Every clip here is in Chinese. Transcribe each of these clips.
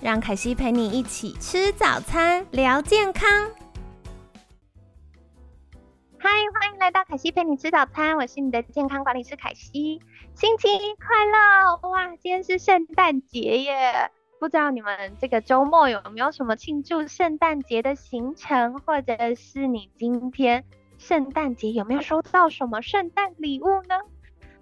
让凯西陪你一起吃早餐，聊健康。嗨，欢迎来到凯西陪你吃早餐，我是你的健康管理师凯西。星期一快乐！哇，今天是圣诞节耶！不知道你们这个周末有没有什么庆祝圣诞节的行程，或者是你今天圣诞节有没有收到什么圣诞礼物呢？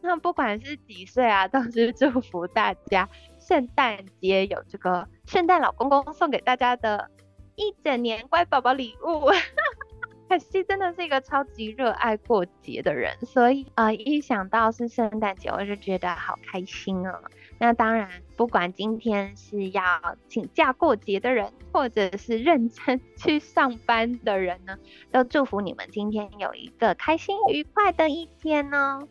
那不管是几岁啊，都是祝福大家。圣诞节有这个圣诞老公公送给大家的一整年乖宝宝礼物，可惜真的是一个超级热爱过节的人，所以呃，一想到是圣诞节，我就觉得好开心哦。那当然，不管今天是要请假过节的人，或者是认真去上班的人呢，都祝福你们今天有一个开心愉快的一天哦。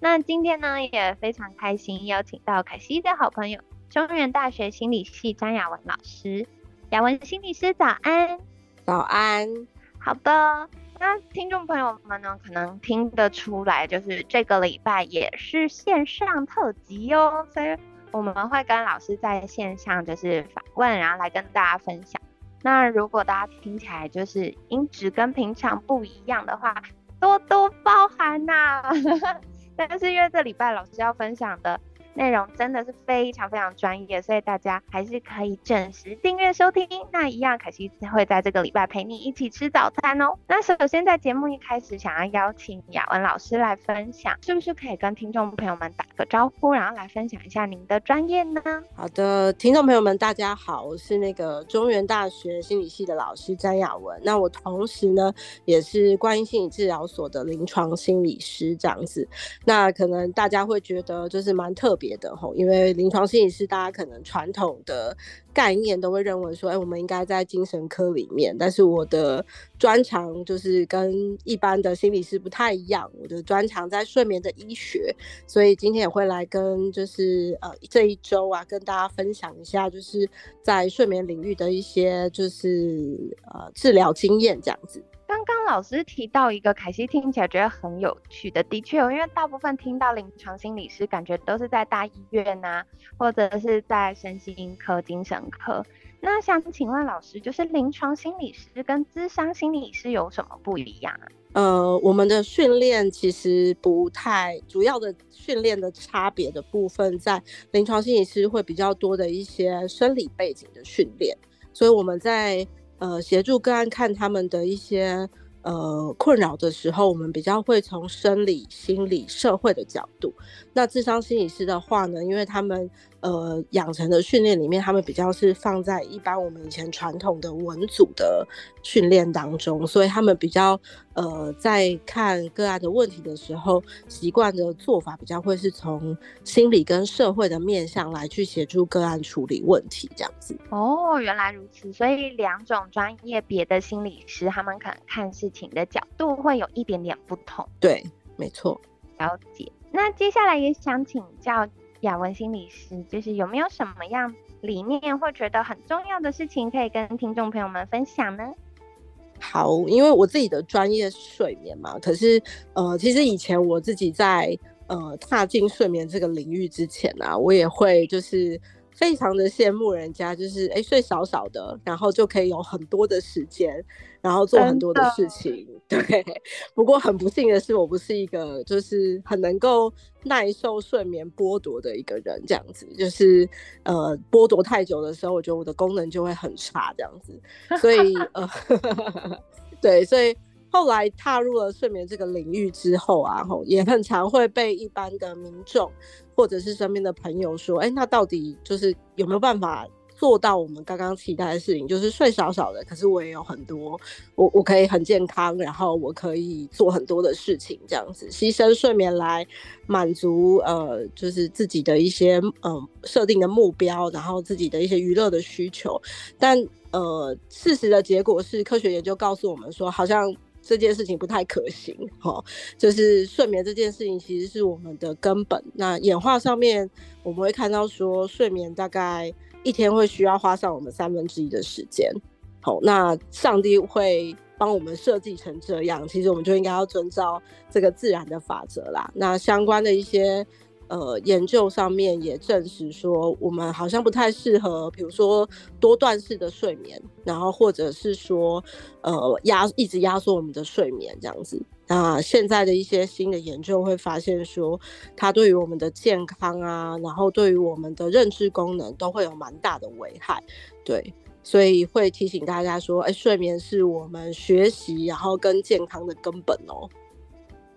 那今天呢，也非常开心邀请到凯西的好朋友。中原大学心理系张雅文老师，雅文心理师早安，早安。好的，那听众朋友们呢，可能听得出来，就是这个礼拜也是线上特辑哦，所以我们会跟老师在线上就是访问，然后来跟大家分享。那如果大家听起来就是音质跟平常不一样的话，多多包涵呐。但是因为这礼拜老师要分享的。内容真的是非常非常专业，所以大家还是可以准时订阅收听。那一样，凯西会在这个礼拜陪你一起吃早餐哦。那首先在节目一开始，想要邀请雅文老师来分享，是不是可以跟听众朋友们打个招呼，然后来分享一下您的专业呢？好的，听众朋友们，大家好，我是那个中原大学心理系的老师詹雅文。那我同时呢，也是关于心理治疗所的临床心理师，这样子。那可能大家会觉得就是蛮特别。别的吼，因为临床心理师，大家可能传统的概念都会认为说，哎，我们应该在精神科里面。但是我的专长就是跟一般的心理师不太一样，我的专长在睡眠的医学，所以今天也会来跟就是呃这一周啊，跟大家分享一下，就是在睡眠领域的一些就是呃治疗经验这样子。老师提到一个凯西听起来觉得很有趣的，的确，因为大部分听到临床心理师，感觉都是在大医院呐，或者是在身心科、精神科。那想请问老师，就是临床心理师跟智商心理师有什么不一样啊？呃，我们的训练其实不太主要的训练的差别的部分，在临床心理师会比较多的一些生理背景的训练，所以我们在。呃，协助个案看他们的一些呃困扰的时候，我们比较会从生理、心理、社会的角度。那智商心理师的话呢，因为他们。呃，养成的训练里面，他们比较是放在一般我们以前传统的文组的训练当中，所以他们比较呃，在看个案的问题的时候，习惯的做法比较会是从心理跟社会的面向来去协助个案处理问题，这样子。哦，原来如此，所以两种专业别的心理师，他们可能看事情的角度会有一点点不同。对，没错。了解。那接下来也想请教。雅文心理师，就是有没有什么样理念或觉得很重要的事情，可以跟听众朋友们分享呢？好，因为我自己的专业睡眠嘛，可是呃，其实以前我自己在呃踏进睡眠这个领域之前啊，我也会就是。非常的羡慕人家，就是哎睡少少的，然后就可以有很多的时间，然后做很多的事情。对，不过很不幸的是，我不是一个就是很能够耐受睡眠剥夺的一个人，这样子，就是呃剥夺太久的时候，我觉得我的功能就会很差，这样子。所以呃，对，所以。后来踏入了睡眠这个领域之后啊，吼也很常会被一般的民众或者是身边的朋友说，哎，那到底就是有没有办法做到我们刚刚期待的事情，就是睡少少的，可是我也有很多，我我可以很健康，然后我可以做很多的事情，这样子牺牲睡眠来满足呃，就是自己的一些嗯设定的目标，然后自己的一些娱乐的需求，但呃，事实的结果是，科学研究告诉我们说，好像。这件事情不太可行，哈，就是睡眠这件事情其实是我们的根本。那演化上面我们会看到说，睡眠大概一天会需要花上我们三分之一的时间。好，那上帝会帮我们设计成这样，其实我们就应该要遵照这个自然的法则啦。那相关的一些。呃，研究上面也证实说，我们好像不太适合，比如说多段式的睡眠，然后或者是说，呃，压一直压缩我们的睡眠这样子。那现在的一些新的研究会发现说，它对于我们的健康啊，然后对于我们的认知功能都会有蛮大的危害。对，所以会提醒大家说，哎，睡眠是我们学习然后跟健康的根本哦。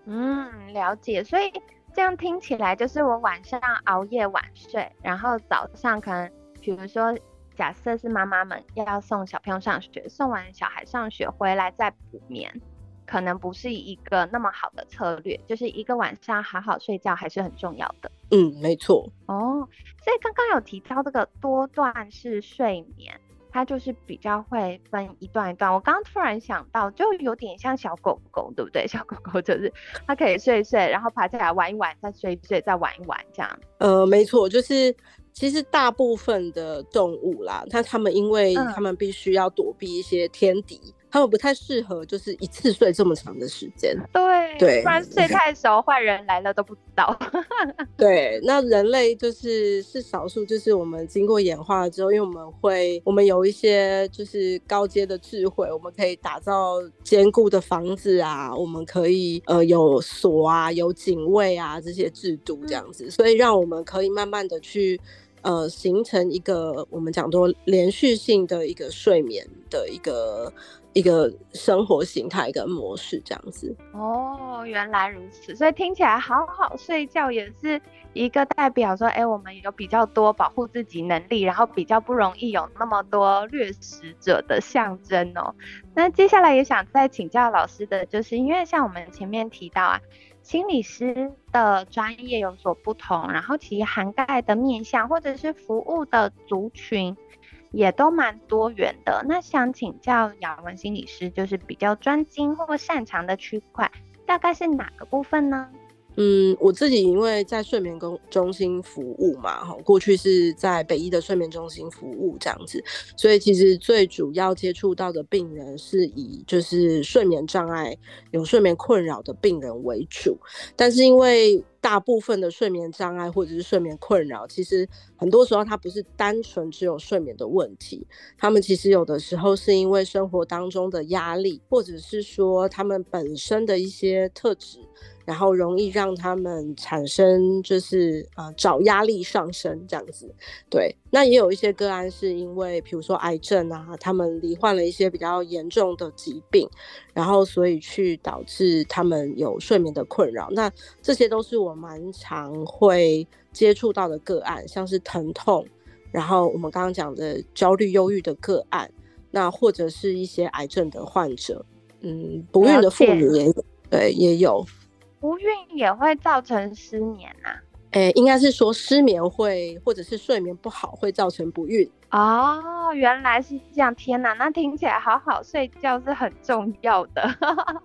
嗯，了解，所以。这样听起来就是我晚上熬夜晚睡，然后早上可能，比如说，假设是妈妈们要送小朋友上学，送完小孩上学回来再补眠，可能不是一个那么好的策略。就是一个晚上好好睡觉还是很重要的。嗯，没错。哦，所以刚刚有提到这个多段式睡眠。它就是比较会分一段一段。我刚刚突然想到，就有点像小狗狗，对不对？小狗狗就是它可以睡一睡，然后爬起来玩一玩，再睡一睡，再玩一玩这样。呃，没错，就是其实大部分的动物啦，它它们因为它们必须要躲避一些天敌。他们不太适合，就是一次睡这么长的时间。对对，不然睡太熟，坏人来了都不知道。对，那人类就是是少数，就是我们经过演化之后，因为我们会，我们有一些就是高阶的智慧，我们可以打造坚固的房子啊，我们可以呃有锁啊，有警卫啊这些制度这样子，所以让我们可以慢慢的去呃形成一个我们讲多连续性的一个睡眠的一个。一个生活形态跟模式这样子哦，原来如此，所以听起来好好睡觉也是一个代表说，哎，我们有比较多保护自己能力，然后比较不容易有那么多掠食者的象征哦。那接下来也想再请教老师的，就是因为像我们前面提到啊，心理师的专业有所不同，然后其涵盖的面向或者是服务的族群。也都蛮多元的。那想请教雅文心理师，就是比较专精或擅长的区块，大概是哪个部分呢？嗯，我自己因为在睡眠中中心服务嘛，哈，过去是在北医的睡眠中心服务这样子，所以其实最主要接触到的病人是以就是睡眠障碍、有睡眠困扰的病人为主，但是因为大部分的睡眠障碍或者是睡眠困扰，其实很多时候它不是单纯只有睡眠的问题，他们其实有的时候是因为生活当中的压力，或者是说他们本身的一些特质，然后容易让他们产生就是呃找压力上升这样子。对，那也有一些个案是因为比如说癌症啊，他们罹患了一些比较严重的疾病，然后所以去导致他们有睡眠的困扰。那这些都是我。我蛮常会接触到的个案，像是疼痛，然后我们刚刚讲的焦虑、忧郁的个案，那或者是一些癌症的患者，嗯，不孕的妇女也有，对，也有。不孕也会造成失眠啊？诶，应该是说失眠会，或者是睡眠不好会造成不孕。哦，原来是这样，天哪，那听起来好好睡觉是很重要的。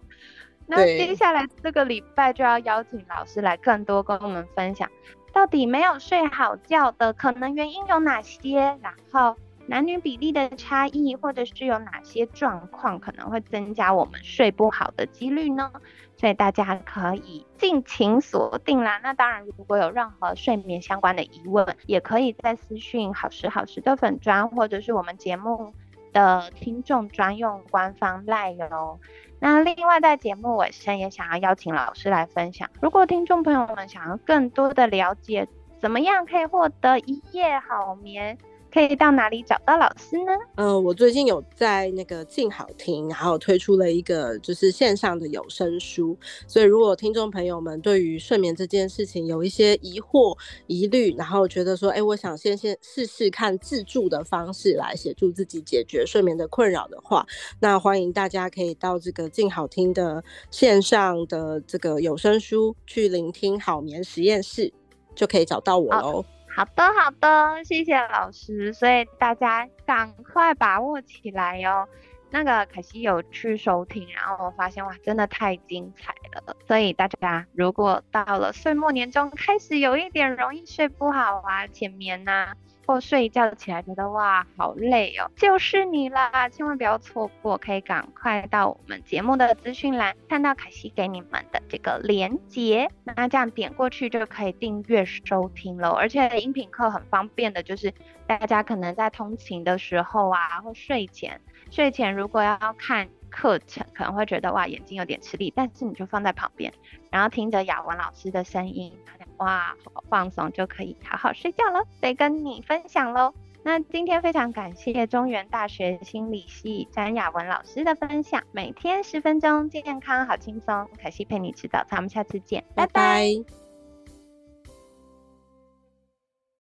那接下来这个礼拜就要邀请老师来更多跟我们分享，到底没有睡好觉的可能原因有哪些？然后男女比例的差异，或者是有哪些状况可能会增加我们睡不好的几率呢？所以大家可以尽情锁定啦。那当然，如果有任何睡眠相关的疑问，也可以在私讯好时好时的粉砖，或者是我们节目的听众专用官方赖哦。那另外在节目尾声也想要邀请老师来分享，如果听众朋友们想要更多的了解，怎么样可以获得一夜好眠，可以到哪里找到老师呢？嗯，我最近有在那个静好听，然后推出了一个就是线上的有声书，所以如果听众朋友们对于睡眠这件事情有一些疑惑、疑虑，然后觉得说，哎，我想先先试试看自助的方式来协助自己解决睡眠的困扰的话，那欢迎大家可以到这个静好听的线上的这个有声书去聆听好眠实验室，就可以找到我喽。好的，好的，谢谢老师。所以大家赶快把握起来哟。那个可惜有去收听，然后我发现哇，真的太精彩了。所以大家如果到了岁末年终，开始有一点容易睡不好啊、浅眠呐。或睡一觉起来觉得哇好累哦，就是你啦，千万不要错过，可以赶快到我们节目的资讯栏看到凯西给你们的这个连接，那这样点过去就可以订阅收听了。而且音频课很方便的，就是大家可能在通勤的时候啊，或睡前，睡前如果要看。课程可能会觉得哇眼睛有点吃力，但是你就放在旁边，然后听着雅文老师的声音，哇好放松就可以好好睡觉了。得跟你分享喽。那今天非常感谢中原大学心理系詹雅文老师的分享，每天十分钟健康好轻松，可惜陪你吃早餐，我们下次见，拜拜。